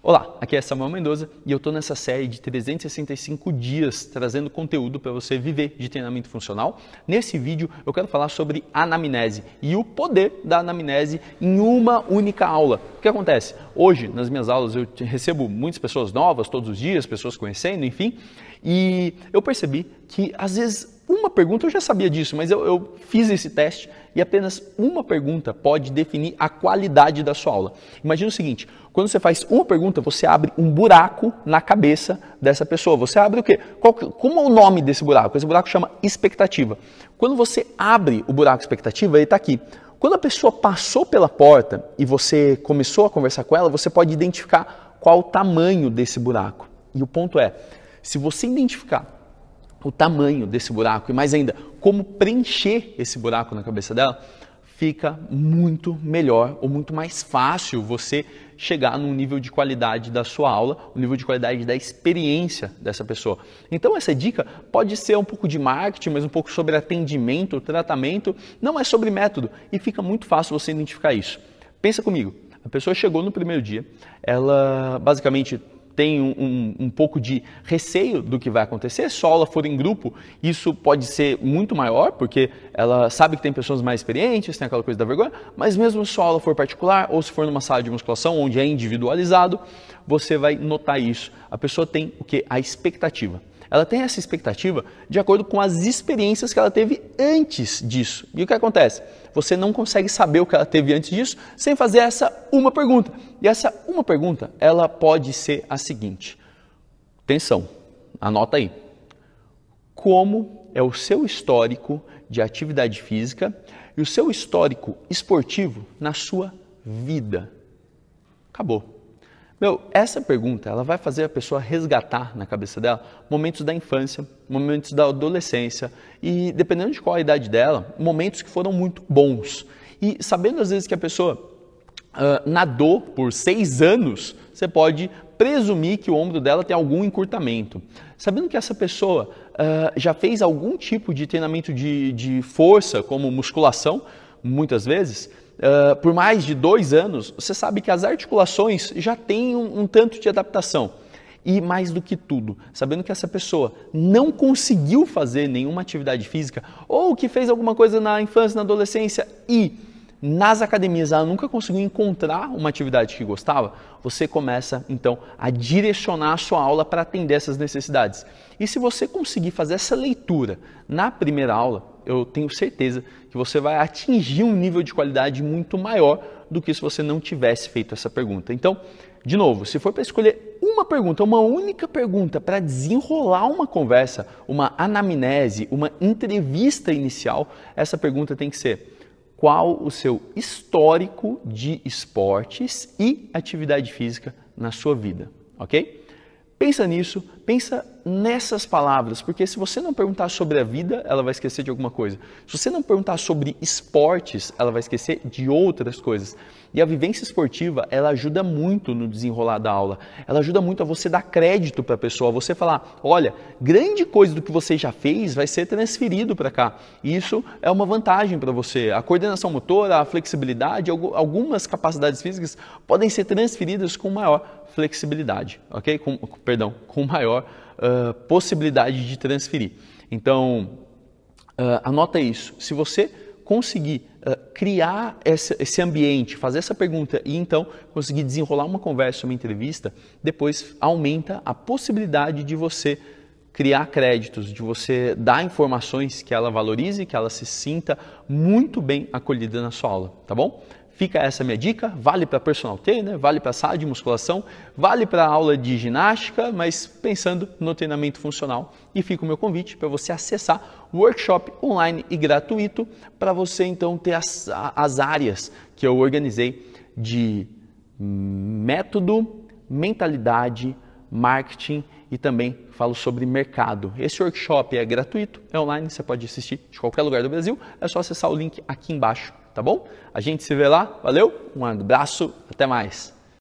Olá, aqui é Samuel Mendoza e eu estou nessa série de 365 dias trazendo conteúdo para você viver de treinamento funcional. Nesse vídeo eu quero falar sobre anamnese e o poder da anamnese em uma única aula. O que acontece? Hoje, nas minhas aulas, eu recebo muitas pessoas novas todos os dias, pessoas conhecendo, enfim, e eu percebi que às vezes uma pergunta, eu já sabia disso, mas eu, eu, fiz esse teste e apenas uma pergunta pode definir a qualidade da sua aula. Imagina o seguinte: quando você faz uma pergunta, você abre um buraco na cabeça dessa pessoa. Você abre o quê? Qual, como é o nome desse buraco? Esse buraco chama expectativa. Quando você abre o buraco expectativa, ele está aqui. Quando a pessoa passou pela porta e você começou a conversar com ela, você pode identificar qual o tamanho desse buraco. E o ponto é, se você identificar o tamanho desse buraco e mais ainda, como preencher esse buraco na cabeça dela, fica muito melhor ou muito mais fácil você chegar no nível de qualidade da sua aula, o nível de qualidade da experiência dessa pessoa. Então essa dica pode ser um pouco de marketing, mas um pouco sobre atendimento, tratamento, não é sobre método e fica muito fácil você identificar isso. Pensa comigo, a pessoa chegou no primeiro dia, ela basicamente tem um, um, um, pouco de receio do que vai acontecer. Se a aula for em grupo, isso pode ser muito maior, porque ela sabe que tem pessoas mais experientes, tem aquela coisa da vergonha, mas mesmo se a aula for particular ou se for numa sala de musculação onde é individualizado, você vai notar isso. A pessoa tem o que? A expectativa ela tem essa expectativa de acordo com as experiências que ela teve antes disso. E o que acontece? Você não consegue saber o que ela teve antes disso sem fazer essa uma pergunta. E essa uma pergunta, ela pode ser a seguinte. Atenção, anota aí. Como é o seu histórico de atividade física e o seu histórico esportivo na sua vida? Acabou. Meu, essa pergunta ela vai fazer a pessoa resgatar na cabeça dela momentos da infância, momentos da adolescência e, dependendo de qual a idade dela, momentos que foram muito bons. E sabendo às vezes que a pessoa uh, nadou por seis anos, você pode presumir que o ombro dela tem algum encurtamento. Sabendo que essa pessoa uh, já fez algum tipo de treinamento de, de força, como musculação, muitas vezes, uh, por mais de dois anos, você sabe que as articulações já têm um, um tanto de adaptação. E mais do que tudo, sabendo que essa pessoa não conseguiu fazer nenhuma atividade física ou que fez alguma coisa na infância, na adolescência e nas academias ela nunca conseguiu encontrar uma atividade que gostava, você começa então a direcionar a sua aula para atender essas necessidades. E se você conseguir fazer essa leitura na primeira aula, eu tenho certeza que você vai atingir um nível de qualidade muito maior do que se você não tivesse feito essa pergunta. Então, de novo, se for para escolher uma pergunta, uma única pergunta para desenrolar uma conversa, uma anamnese, uma entrevista inicial, essa pergunta tem que ser qual o seu histórico de esportes e atividade física na sua vida, ok? Pensa nisso, pensa nessas palavras, porque se você não perguntar sobre a vida, ela vai esquecer de alguma coisa. Se você não perguntar sobre esportes, ela vai esquecer de outras coisas. E a vivência esportiva, ela ajuda muito no desenrolar da aula. Ela ajuda muito a você dar crédito para a pessoa, você falar, olha, grande coisa do que você já fez vai ser transferido para cá. Isso é uma vantagem para você. A coordenação motora, a flexibilidade, algumas capacidades físicas podem ser transferidas com maior flexibilidade, ok? Com, perdão, com maior uh, possibilidade de transferir. Então, uh, anota isso. Se você conseguir uh, criar essa, esse ambiente, fazer essa pergunta e então conseguir desenrolar uma conversa, uma entrevista, depois aumenta a possibilidade de você criar créditos, de você dar informações que ela valorize, que ela se sinta muito bem acolhida na sua aula, tá bom? Fica essa minha dica, vale para personal trainer, vale para sala de musculação, vale para aula de ginástica, mas pensando no treinamento funcional. E fica o meu convite para você acessar o workshop online e gratuito para você então ter as, as áreas que eu organizei de método, mentalidade, marketing e também falo sobre mercado. Esse workshop é gratuito, é online, você pode assistir de qualquer lugar do Brasil, é só acessar o link aqui embaixo tá bom? A gente se vê lá, valeu, um abraço, até mais.